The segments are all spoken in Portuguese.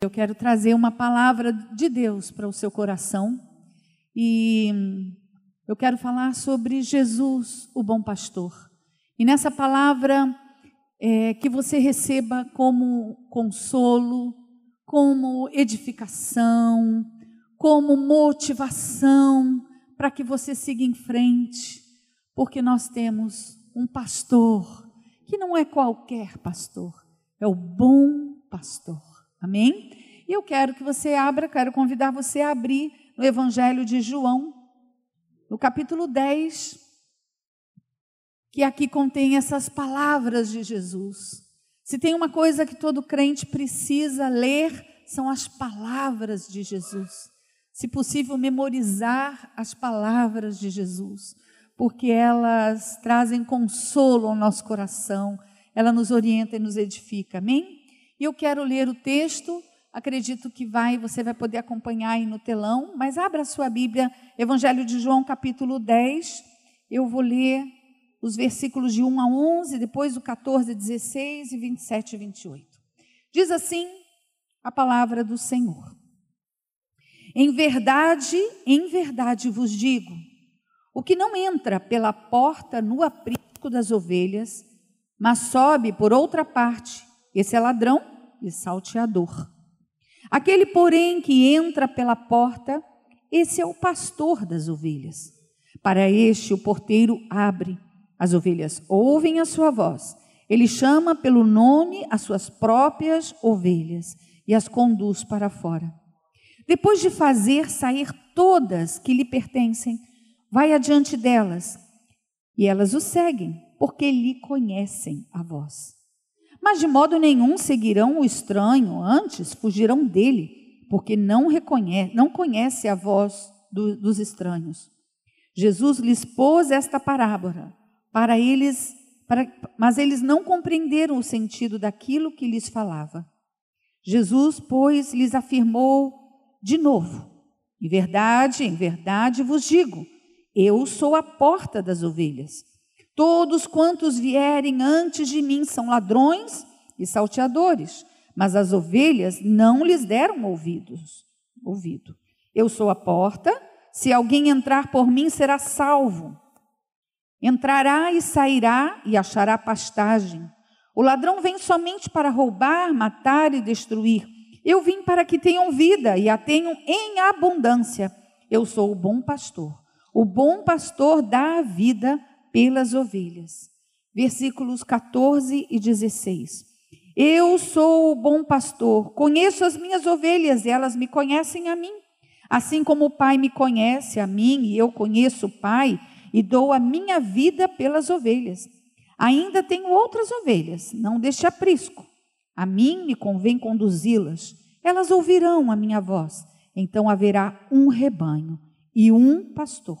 Eu quero trazer uma palavra de Deus para o seu coração e eu quero falar sobre Jesus, o bom pastor. E nessa palavra é, que você receba como consolo, como edificação, como motivação para que você siga em frente, porque nós temos um pastor que não é qualquer pastor, é o bom pastor. Amém? E eu quero que você abra, quero convidar você a abrir no Evangelho de João, no capítulo 10, que aqui contém essas palavras de Jesus. Se tem uma coisa que todo crente precisa ler, são as palavras de Jesus. Se possível, memorizar as palavras de Jesus, porque elas trazem consolo ao nosso coração, ela nos orienta e nos edifica. Amém? E eu quero ler o texto, acredito que vai, você vai poder acompanhar aí no telão, mas abra a sua Bíblia, Evangelho de João, capítulo 10. Eu vou ler os versículos de 1 a 11, depois o 14, 16 e 27 e 28. Diz assim a palavra do Senhor. Em verdade, em verdade vos digo: o que não entra pela porta no aprisco das ovelhas, mas sobe por outra parte, esse é ladrão e salteador. Aquele, porém, que entra pela porta, esse é o pastor das ovelhas. Para este, o porteiro abre. As ovelhas ouvem a sua voz. Ele chama pelo nome as suas próprias ovelhas e as conduz para fora. Depois de fazer sair todas que lhe pertencem, vai adiante delas e elas o seguem, porque lhe conhecem a voz. Mas de modo nenhum seguirão o estranho, antes fugirão dele, porque não reconhece, não conhece a voz do, dos estranhos. Jesus lhes pôs esta parábola para eles, para, mas eles não compreenderam o sentido daquilo que lhes falava. Jesus, pois, lhes afirmou de novo: Em verdade, em verdade vos digo, eu sou a porta das ovelhas. Todos quantos vierem antes de mim são ladrões e salteadores, mas as ovelhas não lhes deram ouvidos. Ouvido. Eu sou a porta, se alguém entrar por mim será salvo. Entrará e sairá e achará pastagem. O ladrão vem somente para roubar, matar e destruir. Eu vim para que tenham vida e a tenham em abundância. Eu sou o bom pastor. O bom pastor dá a vida pelas ovelhas. Versículos 14 e 16. Eu sou o bom pastor, conheço as minhas ovelhas e elas me conhecem a mim. Assim como o Pai me conhece a mim e eu conheço o Pai e dou a minha vida pelas ovelhas. Ainda tenho outras ovelhas, não deste aprisco. A mim me convém conduzi-las. Elas ouvirão a minha voz. Então haverá um rebanho e um pastor.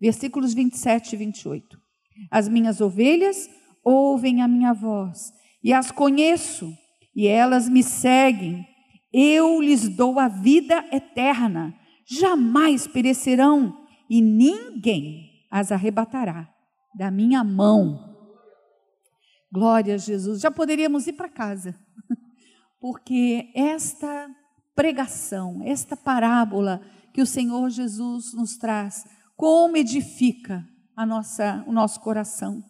Versículos 27 e 28. As minhas ovelhas ouvem a minha voz, e as conheço, e elas me seguem. Eu lhes dou a vida eterna, jamais perecerão, e ninguém as arrebatará da minha mão. Glória a Jesus. Já poderíamos ir para casa, porque esta pregação, esta parábola que o Senhor Jesus nos traz, como edifica a nossa, o nosso coração.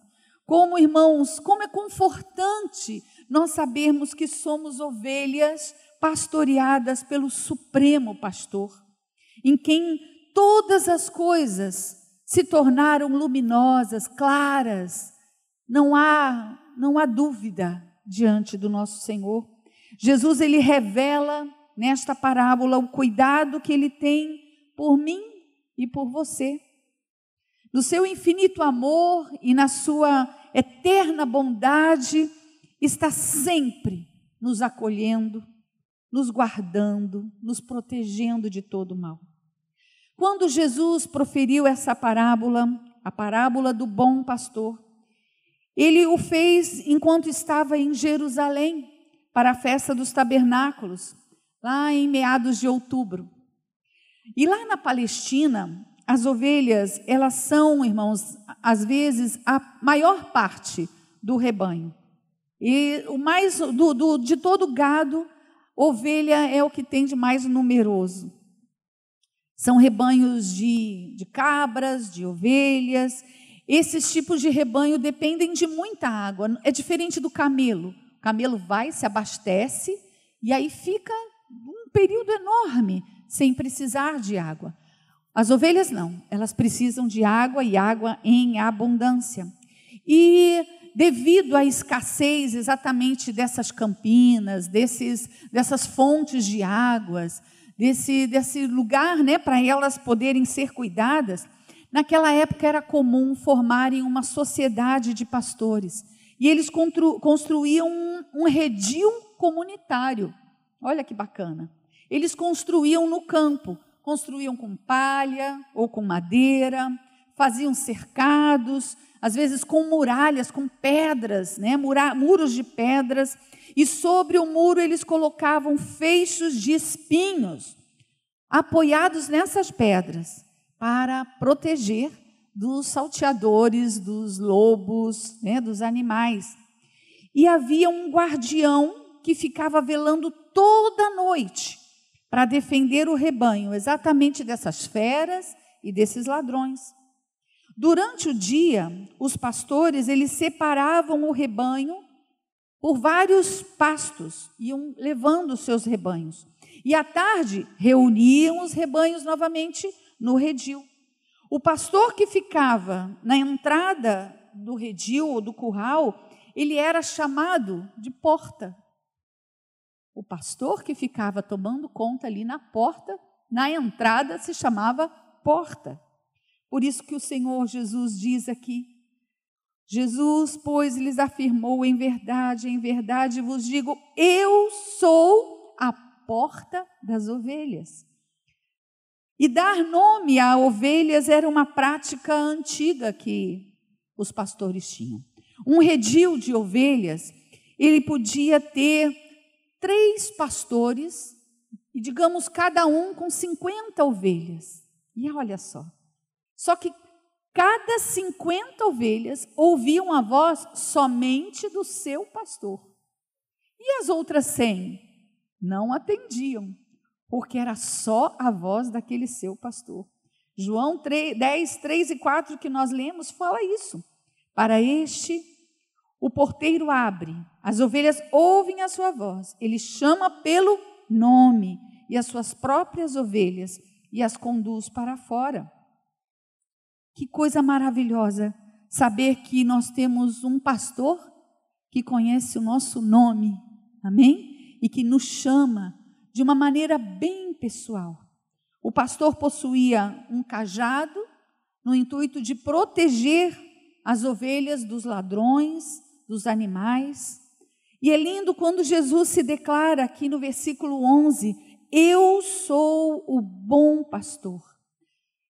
Como irmãos, como é confortante nós sabermos que somos ovelhas pastoreadas pelo Supremo Pastor, em quem todas as coisas se tornaram luminosas, claras. Não há, não há dúvida diante do nosso Senhor. Jesus ele revela nesta parábola o cuidado que ele tem por mim e por você no seu infinito amor e na sua eterna bondade, está sempre nos acolhendo, nos guardando, nos protegendo de todo mal. Quando Jesus proferiu essa parábola, a parábola do bom pastor, ele o fez enquanto estava em Jerusalém para a festa dos tabernáculos, lá em meados de outubro. E lá na Palestina, as ovelhas, elas são, irmãos, às vezes a maior parte do rebanho. E o mais do, do, de todo gado, ovelha é o que tem de mais numeroso. São rebanhos de, de cabras, de ovelhas. Esses tipos de rebanho dependem de muita água. É diferente do camelo. O camelo vai, se abastece e aí fica um período enorme sem precisar de água. As ovelhas não, elas precisam de água e água em abundância. E devido à escassez exatamente dessas campinas, desses, dessas fontes de águas, desse, desse lugar né, para elas poderem ser cuidadas, naquela época era comum formarem uma sociedade de pastores. E eles construíam um, um redil comunitário. Olha que bacana. Eles construíam no campo, construíam com palha ou com madeira, faziam cercados, às vezes com muralhas, com pedras, né? muros de pedras, e sobre o muro eles colocavam feixes de espinhos, apoiados nessas pedras, para proteger dos salteadores, dos lobos, né? dos animais. E havia um guardião que ficava velando toda noite para defender o rebanho, exatamente dessas feras e desses ladrões. Durante o dia, os pastores, eles separavam o rebanho por vários pastos, iam levando os seus rebanhos. E à tarde, reuniam os rebanhos novamente no redil. O pastor que ficava na entrada do redil ou do curral, ele era chamado de porta. O pastor que ficava tomando conta ali na porta, na entrada, se chamava porta. Por isso que o Senhor Jesus diz aqui: Jesus, pois, lhes afirmou em verdade, em verdade vos digo, eu sou a porta das ovelhas. E dar nome a ovelhas era uma prática antiga que os pastores tinham. Um redil de ovelhas, ele podia ter três pastores, e digamos cada um com 50 ovelhas. E olha só, só que cada 50 ovelhas ouviam a voz somente do seu pastor. E as outras 100 não atendiam, porque era só a voz daquele seu pastor. João 3, 10, 3 e 4 que nós lemos fala isso. Para este, o porteiro abre, as ovelhas ouvem a sua voz, ele chama pelo nome e as suas próprias ovelhas e as conduz para fora. Que coisa maravilhosa saber que nós temos um pastor que conhece o nosso nome, amém? E que nos chama de uma maneira bem pessoal. O pastor possuía um cajado no intuito de proteger as ovelhas dos ladrões, dos animais. E é lindo quando Jesus se declara aqui no versículo 11: Eu sou o bom pastor.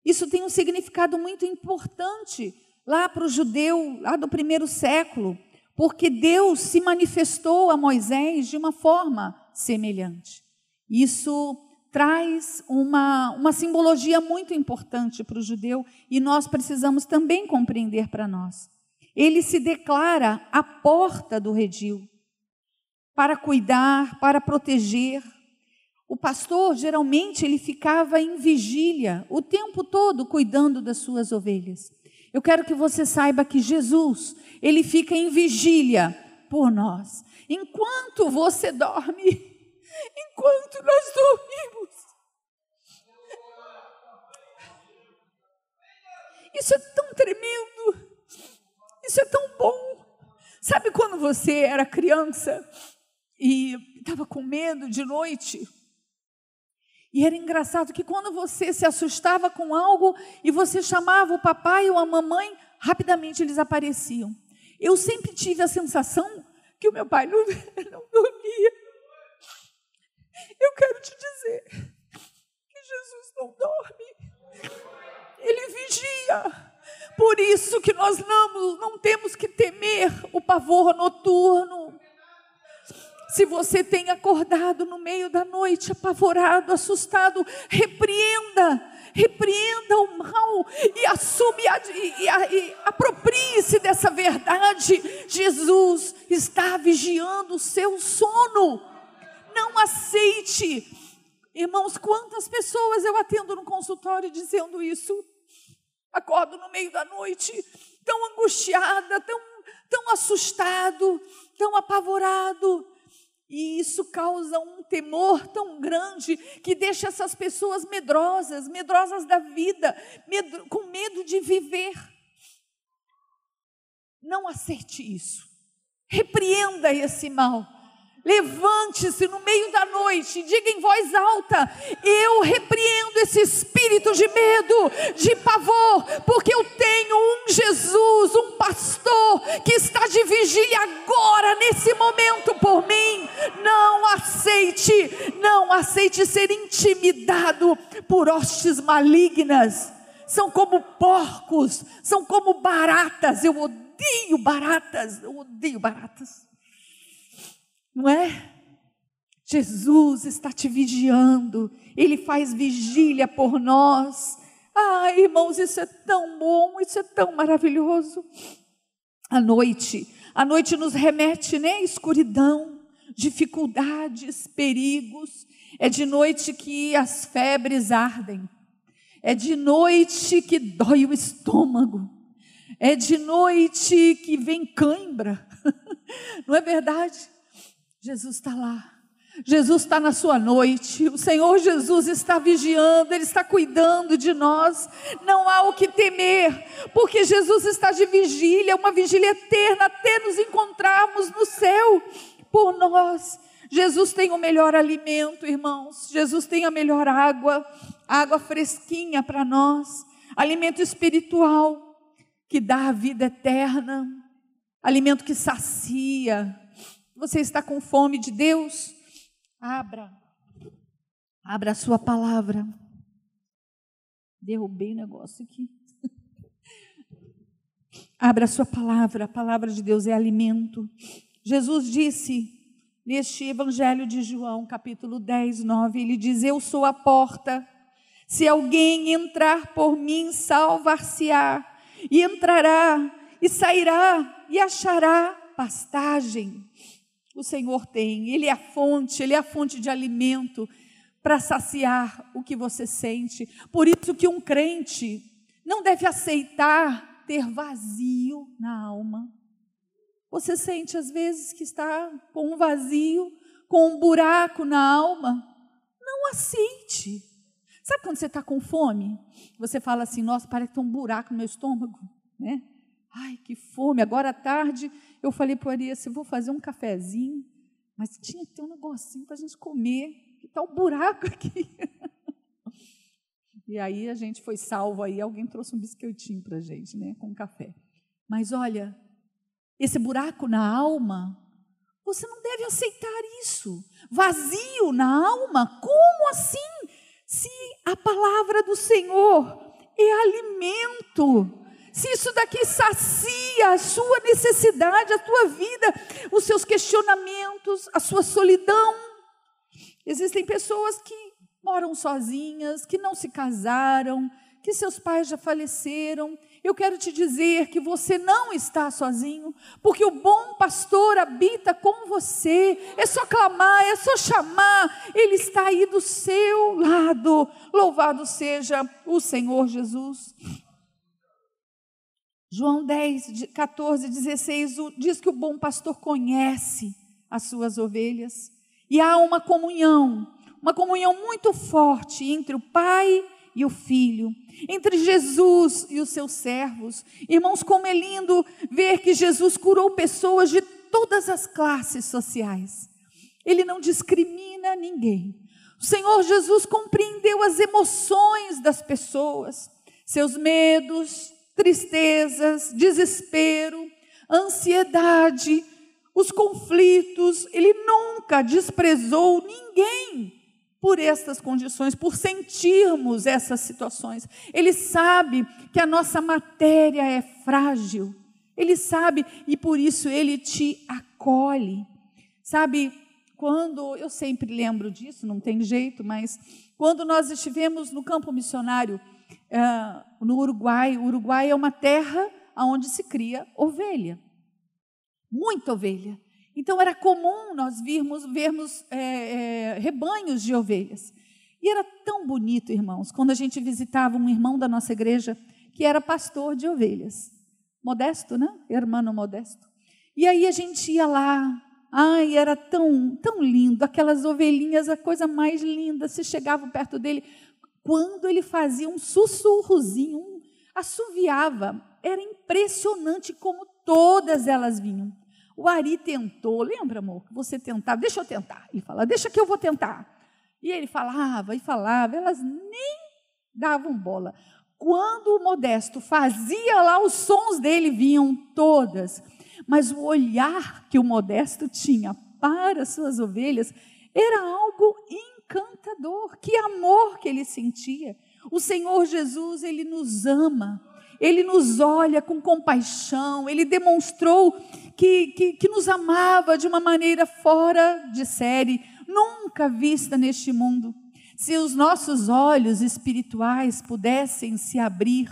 Isso tem um significado muito importante lá para o judeu, lá do primeiro século, porque Deus se manifestou a Moisés de uma forma semelhante. Isso traz uma, uma simbologia muito importante para o judeu e nós precisamos também compreender para nós. Ele se declara a porta do redil para cuidar, para proteger, o pastor geralmente ele ficava em vigília o tempo todo cuidando das suas ovelhas. Eu quero que você saiba que Jesus, ele fica em vigília por nós. Enquanto você dorme, enquanto nós dormimos. Isso é tão tremendo. Isso é tão bom. Sabe quando você era criança e estava com medo de noite? E era engraçado que quando você se assustava com algo e você chamava o papai ou a mamãe, rapidamente eles apareciam. Eu sempre tive a sensação que o meu pai não, não dormia. Eu quero te dizer que Jesus não dorme. Ele vigia. Por isso que nós não, não temos que temer o pavor noturno. Se você tem acordado no meio da noite, apavorado, assustado, repreenda, repreenda o mal e assume e, e, e aproprie-se dessa verdade. Jesus está vigiando o seu sono. Não aceite. Irmãos, quantas pessoas eu atendo no consultório dizendo isso? Acordo no meio da noite, tão angustiada, tão, tão assustado, tão apavorado. E isso causa um temor tão grande que deixa essas pessoas medrosas, medrosas da vida, com medo de viver. Não aceite isso. Repreenda esse mal. Levante-se no meio da noite, diga em voz alta: Eu repreendo esse espírito de medo, de pavor, porque eu tenho um Jesus, um pastor, que está de vigília agora, nesse momento por mim. Não aceite, não aceite ser intimidado por hostes malignas. São como porcos, são como baratas. Eu odeio baratas, eu odeio baratas não é? Jesus está te vigiando, Ele faz vigília por nós. Ah, irmãos, isso é tão bom, isso é tão maravilhoso. A noite, a noite nos remete, né? Escuridão, dificuldades, perigos. É de noite que as febres ardem. É de noite que dói o estômago. É de noite que vem cãibra. Não é verdade? Jesus está lá. Jesus está na sua noite, o Senhor Jesus está vigiando, Ele está cuidando de nós, não há o que temer, porque Jesus está de vigília, uma vigília eterna, até nos encontrarmos no céu por nós. Jesus tem o melhor alimento, irmãos, Jesus tem a melhor água, água fresquinha para nós, alimento espiritual que dá a vida eterna, alimento que sacia, você está com fome de Deus? Abra. Abra a sua palavra. Derrubei o negócio aqui. Abra a sua palavra. A palavra de Deus é alimento. Jesus disse neste Evangelho de João, capítulo 10, 9, ele diz: Eu sou a porta. Se alguém entrar por mim, salvar-se-á, e entrará, e sairá, e achará pastagem o Senhor tem. Ele é a fonte, ele é a fonte de alimento para saciar o que você sente. Por isso que um crente não deve aceitar ter vazio na alma. Você sente às vezes que está com um vazio, com um buraco na alma? Não aceite. Sabe quando você está com fome? Você fala assim: Nossa, parece que tem um buraco no meu estômago, né? Ai, que fome. Agora à tarde eu falei para o Arias, vou fazer um cafezinho, mas tinha que ter um negocinho para a gente comer, que está um buraco aqui. e aí a gente foi salvo aí, alguém trouxe um biscoitinho para a gente, né, com café. Mas olha, esse buraco na alma, você não deve aceitar isso. Vazio na alma, como assim? Se a palavra do Senhor é alimento, se isso daqui sacia a sua necessidade, a tua vida, os seus questionamentos, a sua solidão. Existem pessoas que moram sozinhas, que não se casaram, que seus pais já faleceram. Eu quero te dizer que você não está sozinho, porque o bom pastor habita com você. É só clamar, é só chamar, ele está aí do seu lado. Louvado seja o Senhor Jesus. João 10, 14, 16 diz que o bom pastor conhece as suas ovelhas e há uma comunhão, uma comunhão muito forte entre o Pai e o Filho, entre Jesus e os seus servos. Irmãos, como é lindo ver que Jesus curou pessoas de todas as classes sociais. Ele não discrimina ninguém. O Senhor Jesus compreendeu as emoções das pessoas, seus medos, tristezas, desespero, ansiedade, os conflitos. Ele nunca desprezou ninguém por estas condições, por sentirmos essas situações. Ele sabe que a nossa matéria é frágil. Ele sabe e por isso ele te acolhe. Sabe, quando eu sempre lembro disso, não tem jeito, mas quando nós estivemos no campo missionário, uh, no Uruguai. O Uruguai é uma terra onde se cria ovelha, muita ovelha. Então era comum nós virmos, vermos é, é, rebanhos de ovelhas. E era tão bonito, irmãos, quando a gente visitava um irmão da nossa igreja que era pastor de ovelhas. Modesto, né? Hermano Modesto. E aí a gente ia lá. Ai, era tão, tão lindo. Aquelas ovelhinhas, a coisa mais linda. Se chegava perto dele. Quando ele fazia um sussurrozinho, um, assoviava, era impressionante como todas elas vinham. O Ari tentou, lembra, amor, que você tentava, deixa eu tentar. Ele fala, deixa que eu vou tentar. E ele falava e falava, elas nem davam bola. Quando o modesto fazia lá, os sons dele vinham todas. Mas o olhar que o modesto tinha para as suas ovelhas era algo encantador. Que amor que ele sentia. O Senhor Jesus, ele nos ama. Ele nos olha com compaixão, ele demonstrou que, que, que nos amava de uma maneira fora de série, nunca vista neste mundo. Se os nossos olhos espirituais pudessem se abrir,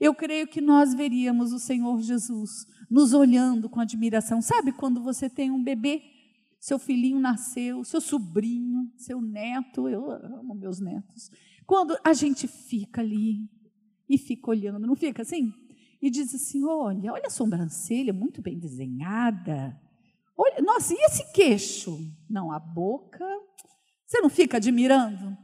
eu creio que nós veríamos o Senhor Jesus nos olhando com admiração. Sabe quando você tem um bebê, seu filhinho nasceu, seu sobrinho, seu neto, eu amo meus netos. Quando a gente fica ali e fica olhando, não fica assim? e diz assim: olha, olha a sobrancelha muito bem desenhada. Olha, nossa, e esse queixo? Não, a boca. Você não fica admirando?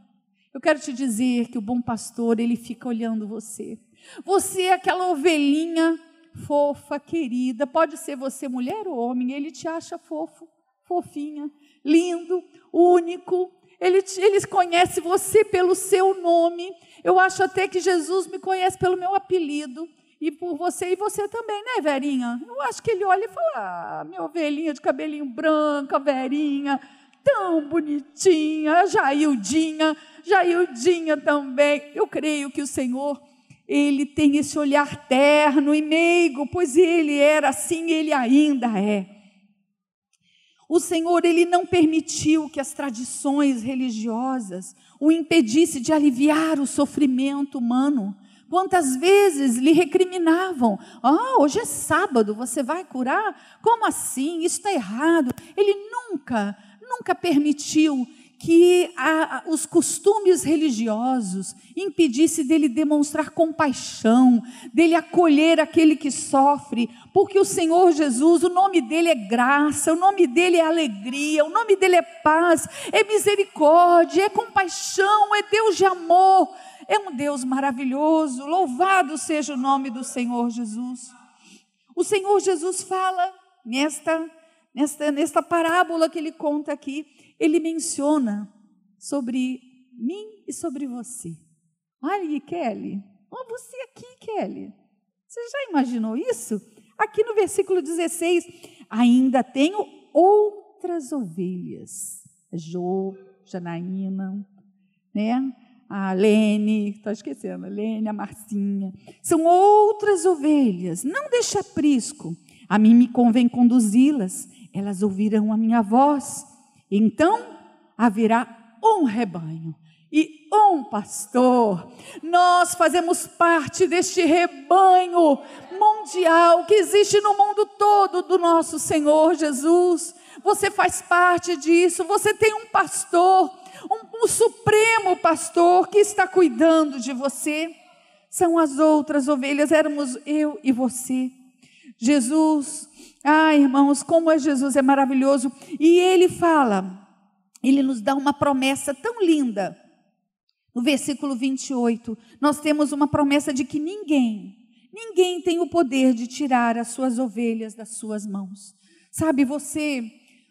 Eu quero te dizer que o bom pastor, ele fica olhando você. Você é aquela ovelhinha fofa, querida. Pode ser você mulher ou homem, ele te acha fofo, fofinha, lindo, único. Ele, ele conhece você pelo seu nome. Eu acho até que Jesus me conhece pelo meu apelido e por você e você também, né, Verinha? Eu acho que ele olha e fala: ah, minha ovelhinha de cabelinho branco, Verinha, tão bonitinha, Jaildinha, Jaildinha também. Eu creio que o Senhor, ele tem esse olhar terno e meigo, pois ele era assim, ele ainda é. O Senhor, ele não permitiu que as tradições religiosas o impedisse de aliviar o sofrimento humano. Quantas vezes lhe recriminavam: Ah, hoje é sábado, você vai curar? Como assim? Isso está errado. Ele nunca, nunca permitiu que a, os costumes religiosos impedisse dele demonstrar compaixão, dele acolher aquele que sofre, porque o Senhor Jesus, o nome dele é graça, o nome dele é alegria, o nome dele é paz, é misericórdia, é compaixão, é Deus de amor. É um Deus maravilhoso, louvado seja o nome do Senhor Jesus. O Senhor Jesus fala nesta, nesta, nesta parábola que ele conta aqui, ele menciona sobre mim e sobre você. Olha Kelly, olha você aqui, Kelly. Você já imaginou isso? Aqui no versículo 16, ainda tenho outras ovelhas. Jo, Janaína, né? a Lene, estou esquecendo, a Lene, a Marcinha. São outras ovelhas. Não deixe aprisco. A mim me convém conduzi-las. Elas ouvirão a minha voz. Então haverá um rebanho e um pastor. Nós fazemos parte deste rebanho mundial que existe no mundo todo do nosso Senhor Jesus. Você faz parte disso. Você tem um pastor um, um supremo pastor que está cuidando de você. São as outras ovelhas, éramos eu e você. Jesus, ah, irmãos, como é Jesus, é maravilhoso. E ele fala, ele nos dá uma promessa tão linda. No versículo 28, nós temos uma promessa de que ninguém, ninguém tem o poder de tirar as suas ovelhas das suas mãos. Sabe, você,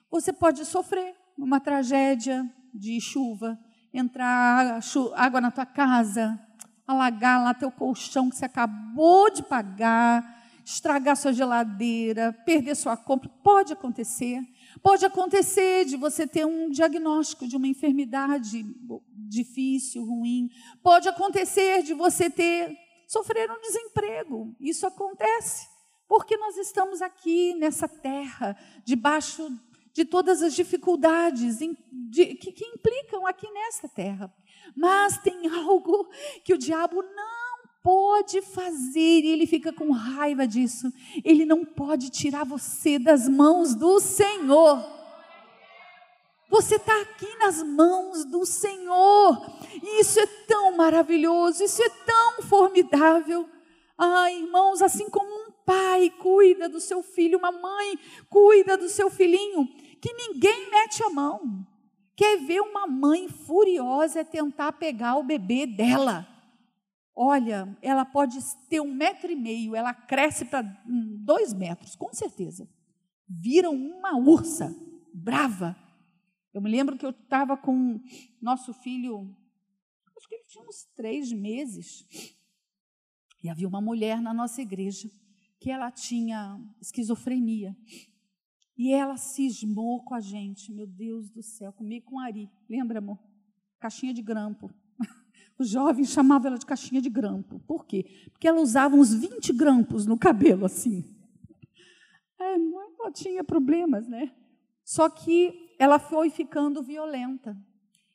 você pode sofrer uma tragédia, de chuva, entrar água na tua casa, alagar lá teu colchão que você acabou de pagar, estragar sua geladeira, perder sua compra, pode acontecer. Pode acontecer de você ter um diagnóstico de uma enfermidade difícil, ruim. Pode acontecer de você ter sofrer um desemprego. Isso acontece porque nós estamos aqui nessa terra, debaixo de todas as dificuldades que, implicam aqui nesta terra. Mas tem algo que o diabo não pode fazer, e ele fica com raiva disso. Ele não pode tirar você das mãos do Senhor. Você está aqui nas mãos do Senhor. E isso é tão maravilhoso, isso é tão formidável. Ah, irmãos, assim como um pai cuida do seu filho, uma mãe cuida do seu filhinho, que ninguém mete a mão. Quer ver uma mãe furiosa é tentar pegar o bebê dela. Olha, ela pode ter um metro e meio, ela cresce para dois metros, com certeza. Vira uma ursa brava. Eu me lembro que eu estava com nosso filho, acho que ele tinha uns três meses, e havia uma mulher na nossa igreja que ela tinha esquizofrenia. E ela cismou com a gente, meu Deus do céu, comigo com Ari. Lembra, amor? Caixinha de grampo. Os jovens chamavam ela de caixinha de grampo. Por quê? Porque ela usava uns 20 grampos no cabelo, assim. É, ela tinha problemas, né? Só que ela foi ficando violenta.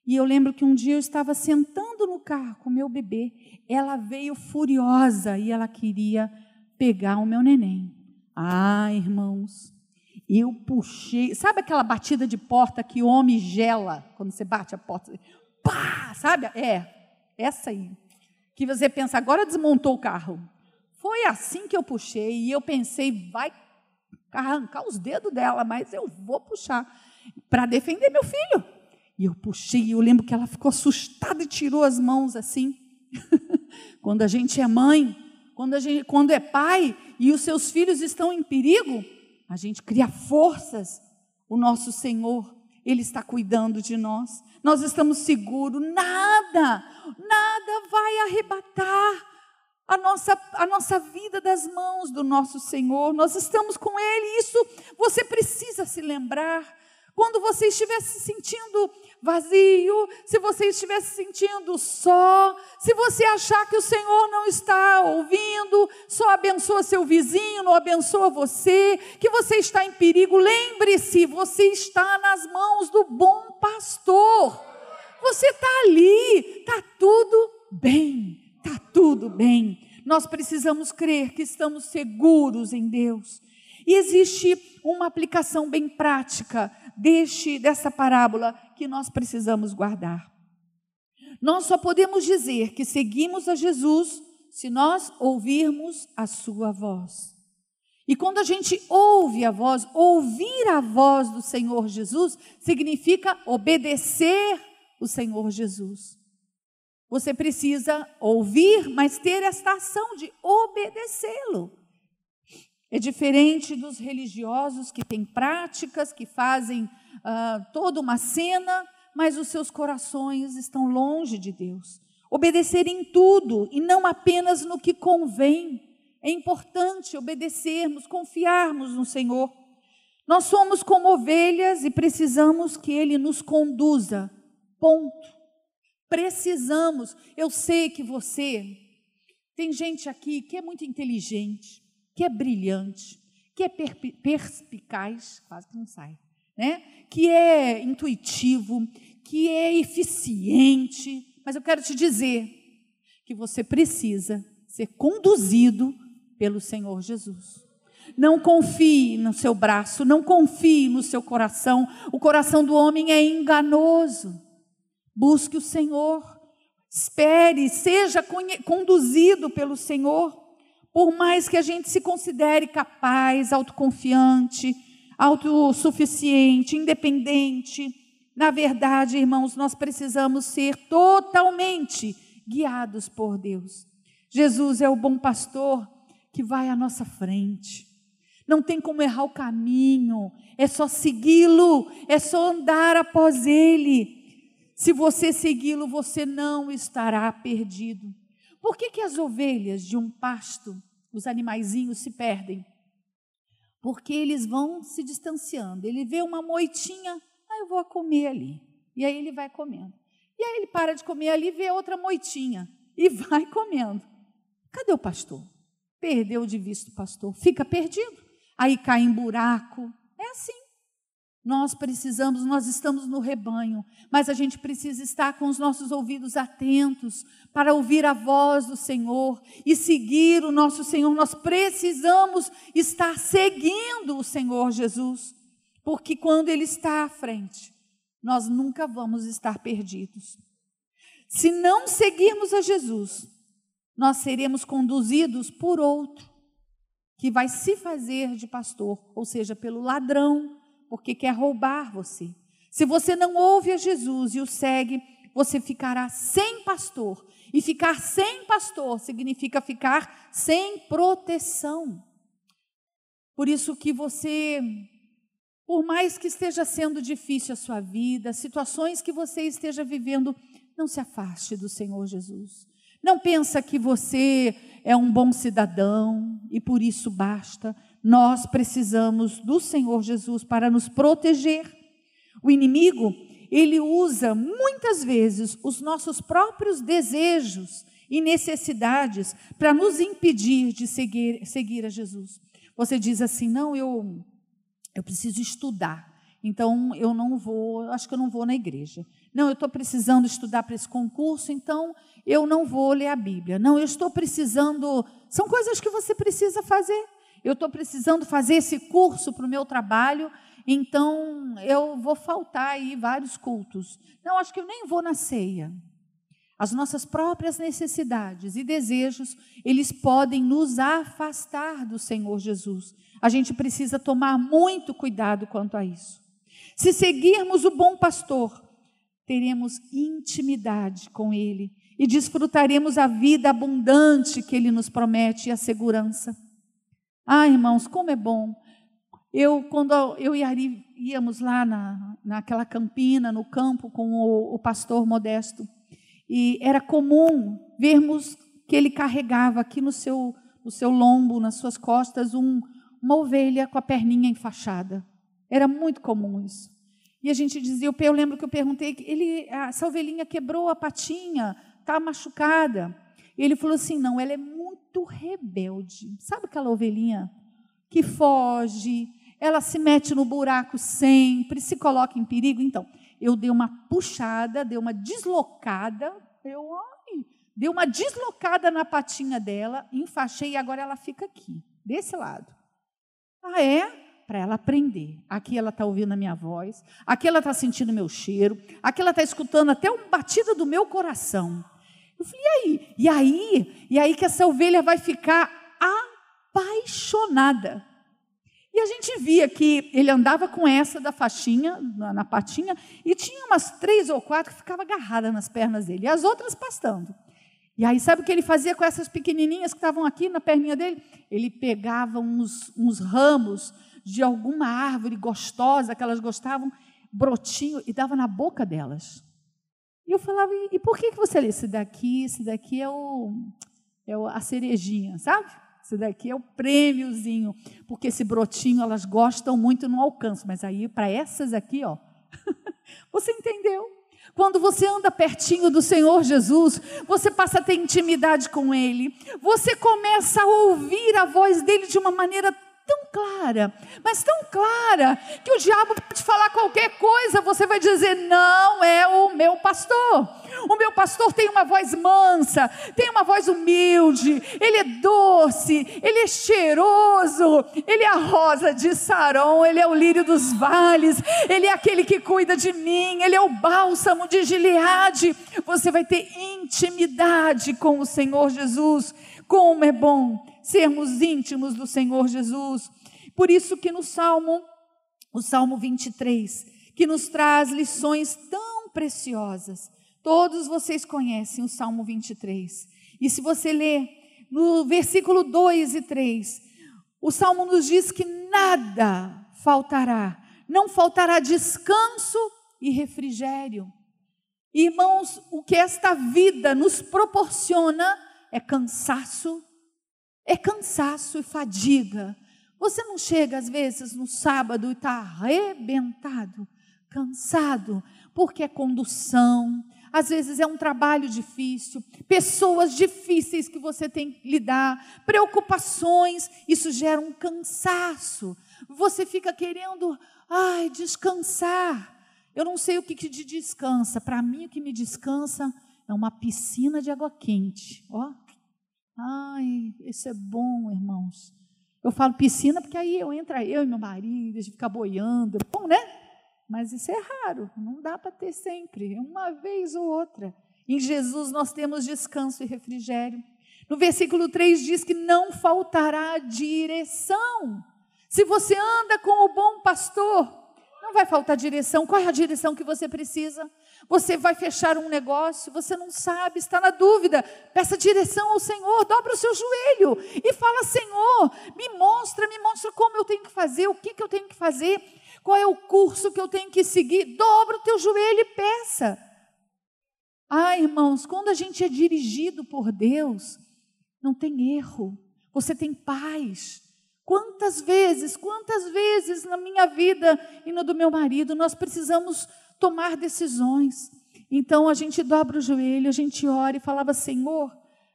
E eu lembro que um dia eu estava sentando no carro com meu bebê, ela veio furiosa e ela queria pegar o meu neném. Ah, irmãos, eu puxei, sabe aquela batida de porta que o homem gela quando você bate a porta? Pá, sabe? É, essa aí. Que você pensa, agora desmontou o carro. Foi assim que eu puxei e eu pensei, vai arrancar os dedos dela, mas eu vou puxar para defender meu filho. E eu puxei, e eu lembro que ela ficou assustada e tirou as mãos assim. quando a gente é mãe, quando, a gente, quando é pai e os seus filhos estão em perigo, a gente cria forças. O nosso Senhor, Ele está cuidando de nós. Nós estamos seguros, nada, nada vai arrebatar a nossa, a nossa vida das mãos do nosso Senhor. Nós estamos com Ele, isso você precisa se lembrar. Quando você estiver se sentindo vazio, se você estiver se sentindo só, se você achar que o Senhor não está ouvindo, só abençoa seu vizinho, não abençoa você, que você está em perigo, lembre-se, você está nas mãos do bom pastor. Você está ali, está tudo bem, está tudo bem. Nós precisamos crer que estamos seguros em Deus. E existe uma aplicação bem prática deste, dessa parábola que nós precisamos guardar. Nós só podemos dizer que seguimos a Jesus se nós ouvirmos a sua voz. E quando a gente ouve a voz, ouvir a voz do Senhor Jesus significa obedecer o Senhor Jesus. Você precisa ouvir, mas ter esta ação de obedecê-lo. É diferente dos religiosos que têm práticas, que fazem uh, toda uma cena, mas os seus corações estão longe de Deus. Obedecer em tudo e não apenas no que convém. É importante obedecermos, confiarmos no Senhor. Nós somos como ovelhas e precisamos que Ele nos conduza. Ponto. Precisamos. Eu sei que você. Tem gente aqui que é muito inteligente, que é brilhante, que é perspicaz, quase que não sai, né? que é intuitivo, que é eficiente. Mas eu quero te dizer que você precisa ser conduzido pelo Senhor Jesus. Não confie no seu braço, não confie no seu coração. O coração do homem é enganoso. Busque o Senhor, espere, seja conduzido pelo Senhor. Por mais que a gente se considere capaz, autoconfiante, autossuficiente, independente, na verdade, irmãos, nós precisamos ser totalmente guiados por Deus. Jesus é o bom pastor que vai à nossa frente. Não tem como errar o caminho, é só segui-lo, é só andar após ele. Se você segui-lo, você não estará perdido. Por que, que as ovelhas de um pasto os animaizinhos se perdem. Porque eles vão se distanciando. Ele vê uma moitinha, ah, eu vou comer ali. E aí ele vai comendo. E aí ele para de comer ali, vê outra moitinha e vai comendo. Cadê o pastor? Perdeu de vista o pastor, fica perdido. Aí cai em buraco. É assim. Nós precisamos, nós estamos no rebanho, mas a gente precisa estar com os nossos ouvidos atentos para ouvir a voz do Senhor e seguir o nosso Senhor. Nós precisamos estar seguindo o Senhor Jesus, porque quando Ele está à frente, nós nunca vamos estar perdidos. Se não seguirmos a Jesus, nós seremos conduzidos por outro, que vai se fazer de pastor, ou seja, pelo ladrão porque quer roubar você. Se você não ouve a Jesus e o segue, você ficará sem pastor. E ficar sem pastor significa ficar sem proteção. Por isso que você, por mais que esteja sendo difícil a sua vida, situações que você esteja vivendo, não se afaste do Senhor Jesus. Não pensa que você é um bom cidadão e por isso basta nós precisamos do Senhor Jesus para nos proteger. O inimigo, ele usa muitas vezes os nossos próprios desejos e necessidades para nos impedir de seguir, seguir a Jesus. Você diz assim: não, eu, eu preciso estudar, então eu não vou, acho que eu não vou na igreja. Não, eu estou precisando estudar para esse concurso, então eu não vou ler a Bíblia. Não, eu estou precisando. São coisas que você precisa fazer eu estou precisando fazer esse curso para o meu trabalho, então eu vou faltar aí vários cultos. Não, acho que eu nem vou na ceia. As nossas próprias necessidades e desejos, eles podem nos afastar do Senhor Jesus. A gente precisa tomar muito cuidado quanto a isso. Se seguirmos o bom pastor, teremos intimidade com ele e desfrutaremos a vida abundante que ele nos promete e a segurança. Ah, irmãos, como é bom. Eu, quando eu e Ari íamos lá na, naquela campina, no campo, com o, o pastor Modesto, e era comum vermos que ele carregava aqui no seu, no seu lombo, nas suas costas, um, uma ovelha com a perninha enfaixada. Era muito comum isso. E a gente dizia, eu lembro que eu perguntei, ele, essa ovelhinha quebrou a patinha, está machucada. E ele falou assim: não, ela é muito rebelde. Sabe aquela ovelhinha que foge, ela se mete no buraco sempre, se coloca em perigo? Então, eu dei uma puxada, dei uma deslocada, eu, ai, dei uma deslocada na patinha dela, enfaixei e agora ela fica aqui, desse lado. Ah, é? Para ela aprender. Aqui ela está ouvindo a minha voz, aqui ela está sentindo meu cheiro, aqui ela está escutando até uma batida do meu coração. Eu falei, e aí? E aí? E aí que essa ovelha vai ficar apaixonada. E a gente via que ele andava com essa da faixinha, na, na patinha, e tinha umas três ou quatro que ficavam agarradas nas pernas dele, e as outras pastando. E aí, sabe o que ele fazia com essas pequenininhas que estavam aqui na perninha dele? Ele pegava uns, uns ramos de alguma árvore gostosa que elas gostavam, brotinho, e dava na boca delas. E eu falava, e por que, que você lê? Esse daqui, esse daqui é, o, é a cerejinha, sabe? Esse daqui é o prêmiozinho, porque esse brotinho elas gostam muito no alcance, mas aí para essas aqui, ó, você entendeu? Quando você anda pertinho do Senhor Jesus, você passa a ter intimidade com Ele, você começa a ouvir a voz dele de uma maneira tão clara, mas tão clara, que o diabo pode falar qualquer coisa, você vai dizer: não é o meu pastor. O meu pastor tem uma voz mansa, tem uma voz humilde, ele é doce, ele é cheiroso, ele é a rosa de Saron, ele é o lírio dos vales, ele é aquele que cuida de mim, ele é o bálsamo de Gileade. Você vai ter intimidade com o Senhor Jesus. Como é bom sermos íntimos do Senhor Jesus. Por isso que no Salmo, o Salmo 23, que nos traz lições tão preciosas. Todos vocês conhecem o Salmo 23. E se você ler no versículo 2 e 3, o Salmo nos diz que nada faltará, não faltará descanso e refrigério. Irmãos, o que esta vida nos proporciona é cansaço, é cansaço e fadiga. Você não chega às vezes no sábado e está arrebentado, cansado, porque é condução, às vezes é um trabalho difícil, pessoas difíceis que você tem que lidar, preocupações, isso gera um cansaço. Você fica querendo Ai, descansar. Eu não sei o que, que te descansa. Para mim, o que me descansa é uma piscina de água quente. Ó. Ai, isso é bom, irmãos. Eu falo piscina porque aí eu entra eu e meu marido, a gente fica boiando. Bom, né? Mas isso é raro, não dá para ter sempre, é uma vez ou outra. Em Jesus nós temos descanso e refrigério. No versículo 3 diz que não faltará direção. Se você anda com o bom pastor, não vai faltar direção. Qual é a direção que você precisa? Você vai fechar um negócio, você não sabe, está na dúvida. Peça direção ao Senhor, dobra o seu joelho e fala: Senhor, me mostra, me mostra como eu tenho que fazer, o que, que eu tenho que fazer, qual é o curso que eu tenho que seguir. Dobra o teu joelho e peça. Ah, irmãos, quando a gente é dirigido por Deus, não tem erro, você tem paz. Quantas vezes, quantas vezes na minha vida e no do meu marido nós precisamos tomar decisões. Então a gente dobra o joelho, a gente ora e falava: Senhor,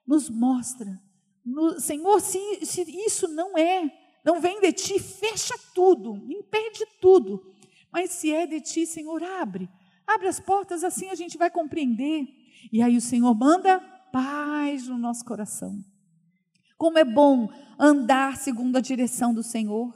nos mostra. No, Senhor, se, se isso não é, não vem de ti, fecha tudo, impede tudo. Mas se é de ti, Senhor, abre. Abre as portas, assim a gente vai compreender. E aí o Senhor manda paz no nosso coração. Como é bom andar segundo a direção do Senhor.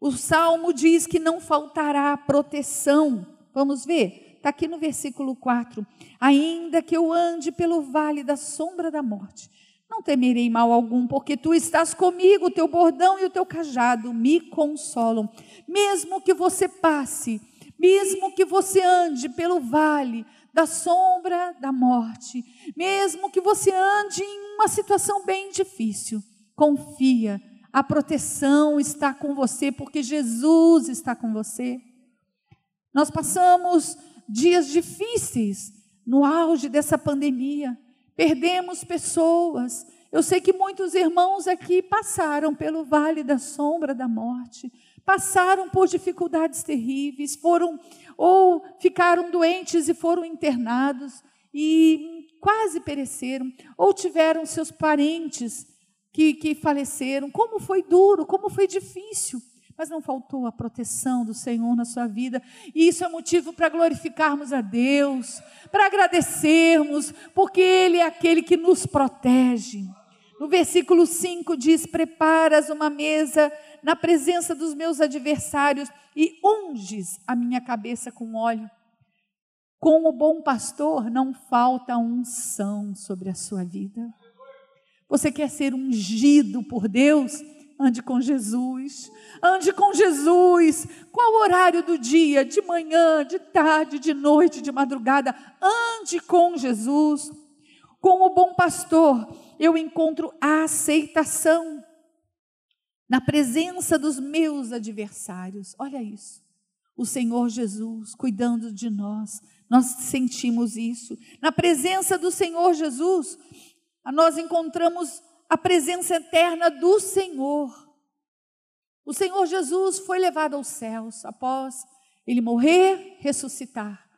O salmo diz que não faltará proteção. Vamos ver? Está aqui no versículo 4. Ainda que eu ande pelo vale da sombra da morte, não temerei mal algum, porque tu estás comigo, o teu bordão e o teu cajado me consolam. Mesmo que você passe, mesmo que você ande pelo vale da sombra da morte, mesmo que você ande em uma situação bem difícil, confia, a proteção está com você, porque Jesus está com você. Nós passamos dias difíceis no auge dessa pandemia, perdemos pessoas. Eu sei que muitos irmãos aqui passaram pelo vale da sombra da morte, passaram por dificuldades terríveis, foram ou ficaram doentes e foram internados e quase pereceram, ou tiveram seus parentes que, que faleceram. Como foi duro, como foi difícil. Mas não faltou a proteção do Senhor na sua vida. E isso é motivo para glorificarmos a Deus, para agradecermos, porque Ele é aquele que nos protege. No versículo 5 diz: Preparas uma mesa na presença dos meus adversários e unges a minha cabeça com óleo. Com o bom pastor não falta unção sobre a sua vida. Você quer ser ungido por Deus? Ande com Jesus. Ande com Jesus. Qual horário do dia? De manhã, de tarde, de noite, de madrugada. Ande com Jesus. Com o bom pastor, eu encontro a aceitação na presença dos meus adversários. Olha isso. O Senhor Jesus cuidando de nós, nós sentimos isso. Na presença do Senhor Jesus, nós encontramos a presença eterna do Senhor. O Senhor Jesus foi levado aos céus após ele morrer, ressuscitar.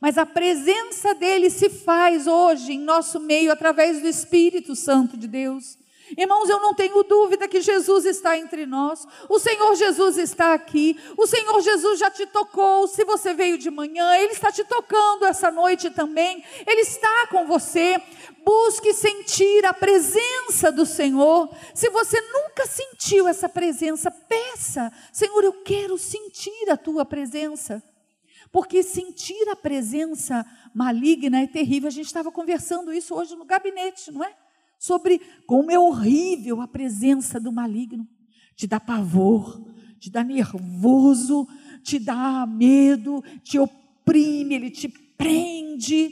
Mas a presença dele se faz hoje em nosso meio através do Espírito Santo de Deus. Irmãos, eu não tenho dúvida que Jesus está entre nós. O Senhor Jesus está aqui. O Senhor Jesus já te tocou. Se você veio de manhã, Ele está te tocando essa noite também. Ele está com você. Busque sentir a presença do Senhor. Se você nunca sentiu essa presença, peça: Senhor, eu quero sentir a tua presença. Porque sentir a presença maligna é terrível. A gente estava conversando isso hoje no gabinete, não é? Sobre como é horrível a presença do maligno. Te dá pavor, te dá nervoso, te dá medo, te oprime, ele te prende.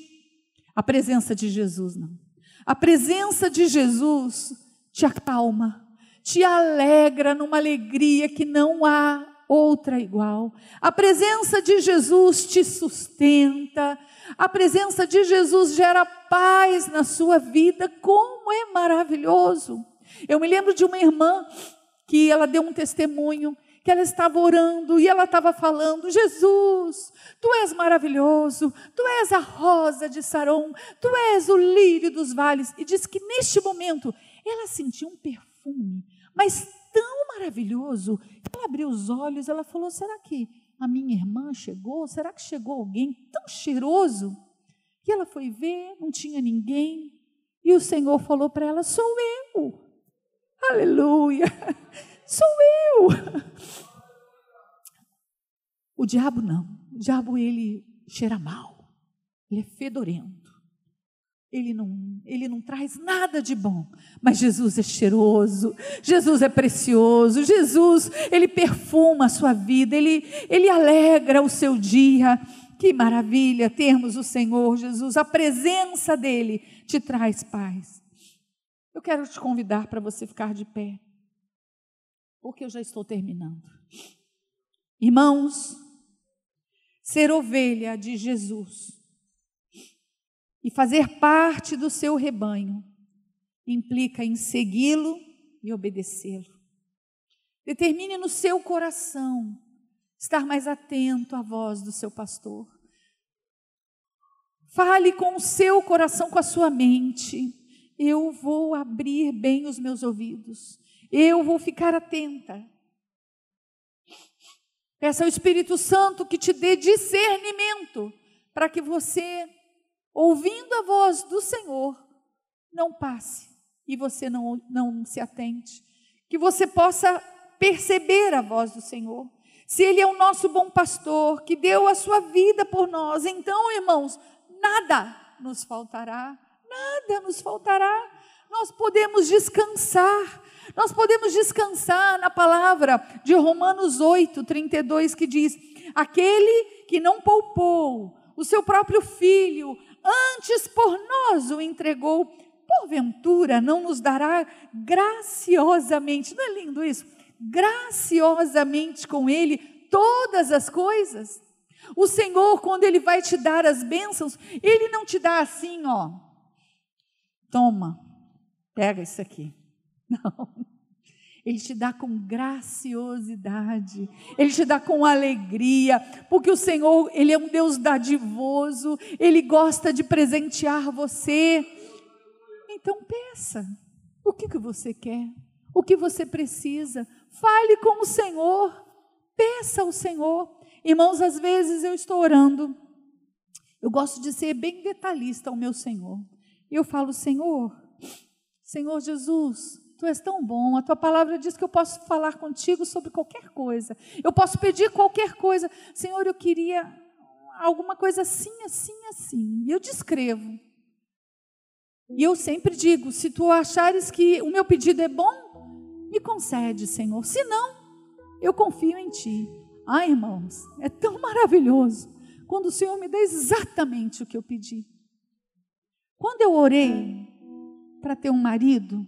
A presença de Jesus não. A presença de Jesus te acalma, te alegra numa alegria que não há outra igual. A presença de Jesus te sustenta, a presença de Jesus gera paz na sua vida. Como é maravilhoso! Eu me lembro de uma irmã que ela deu um testemunho que ela estava orando e ela estava falando: Jesus, tu és maravilhoso, tu és a rosa de Saron, tu és o lírio dos vales. E diz que neste momento ela sentiu um perfume, mas tão maravilhoso. Ela abriu os olhos, ela falou: será que a minha irmã chegou? Será que chegou alguém tão cheiroso? E ela foi ver, não tinha ninguém. E o Senhor falou para ela: Sou eu. Aleluia. Sou eu. O diabo não. O diabo ele cheira mal. Ele é fedorento. Ele não, ele não traz nada de bom, mas Jesus é cheiroso, Jesus é precioso, Jesus, ele perfuma a sua vida, ele, ele alegra o seu dia. Que maravilha termos o Senhor Jesus, a presença dele te traz paz. Eu quero te convidar para você ficar de pé, porque eu já estou terminando. Irmãos, ser ovelha de Jesus e fazer parte do seu rebanho implica em segui-lo e obedecê-lo. Determine no seu coração estar mais atento à voz do seu pastor. Fale com o seu coração, com a sua mente. Eu vou abrir bem os meus ouvidos. Eu vou ficar atenta. Peça ao Espírito Santo que te dê discernimento para que você ouvindo a voz do Senhor, não passe e você não, não se atente. Que você possa perceber a voz do Senhor. Se Ele é o nosso bom pastor, que deu a sua vida por nós, então, irmãos, nada nos faltará, nada nos faltará. Nós podemos descansar, nós podemos descansar na palavra de Romanos 8, 32, que diz: Aquele que não poupou o seu próprio filho, antes por nós o entregou, porventura não nos dará graciosamente, não é lindo isso? Graciosamente com Ele todas as coisas. O Senhor, quando Ele vai te dar as bênçãos, Ele não te dá assim, ó. Toma, pega isso aqui. Não. Ele te dá com graciosidade, Ele te dá com alegria, porque o Senhor, Ele é um Deus dadivoso, Ele gosta de presentear você. Então peça, o que, que você quer? O que você precisa? Fale com o Senhor, peça ao Senhor. Irmãos, às vezes eu estou orando, eu gosto de ser bem detalhista ao meu Senhor. Eu falo, Senhor, Senhor Jesus, Tu és tão bom, a tua palavra diz que eu posso falar contigo sobre qualquer coisa. Eu posso pedir qualquer coisa. Senhor, eu queria alguma coisa assim, assim, assim. E eu descrevo. E eu sempre digo: se tu achares que o meu pedido é bom, me concede, Senhor. Se não, eu confio em ti. Ai, irmãos, é tão maravilhoso quando o Senhor me dá exatamente o que eu pedi. Quando eu orei para ter um marido,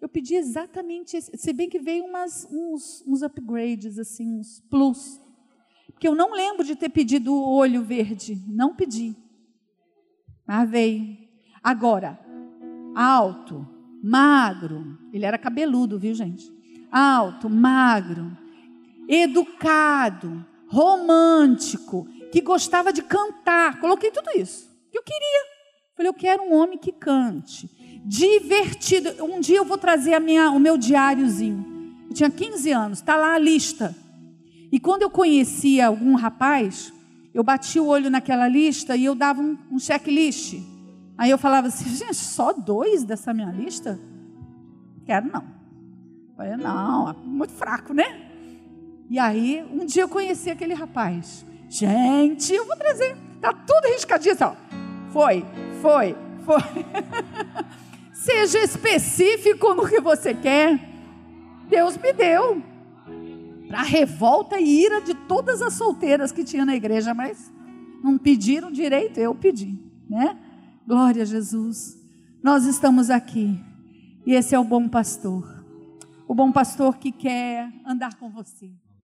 eu pedi exatamente esse, se bem que veio umas, uns, uns upgrades, assim, uns plus. Porque eu não lembro de ter pedido o olho verde, não pedi. Mas veio. Agora, alto, magro, ele era cabeludo, viu, gente? Alto, magro, educado, romântico, que gostava de cantar. Coloquei tudo isso que eu queria. Falei, eu quero um homem que cante divertido. Um dia eu vou trazer a minha, o meu diáriozinho. Eu tinha 15 anos, está lá a lista. E quando eu conhecia algum rapaz, eu batia o olho naquela lista e eu dava um, um checklist. Aí eu falava assim, gente, só dois dessa minha lista? Quero não. Eu falei, não, é muito fraco, né? E aí, um dia eu conheci aquele rapaz. Gente, eu vou trazer. Tá tudo riscadinho assim, ó. Foi, foi, foi. Seja específico no que você quer. Deus me deu. Para revolta e ira de todas as solteiras que tinha na igreja, mas não pediram direito, eu pedi, né? Glória a Jesus. Nós estamos aqui. E esse é o bom pastor. O bom pastor que quer andar com você.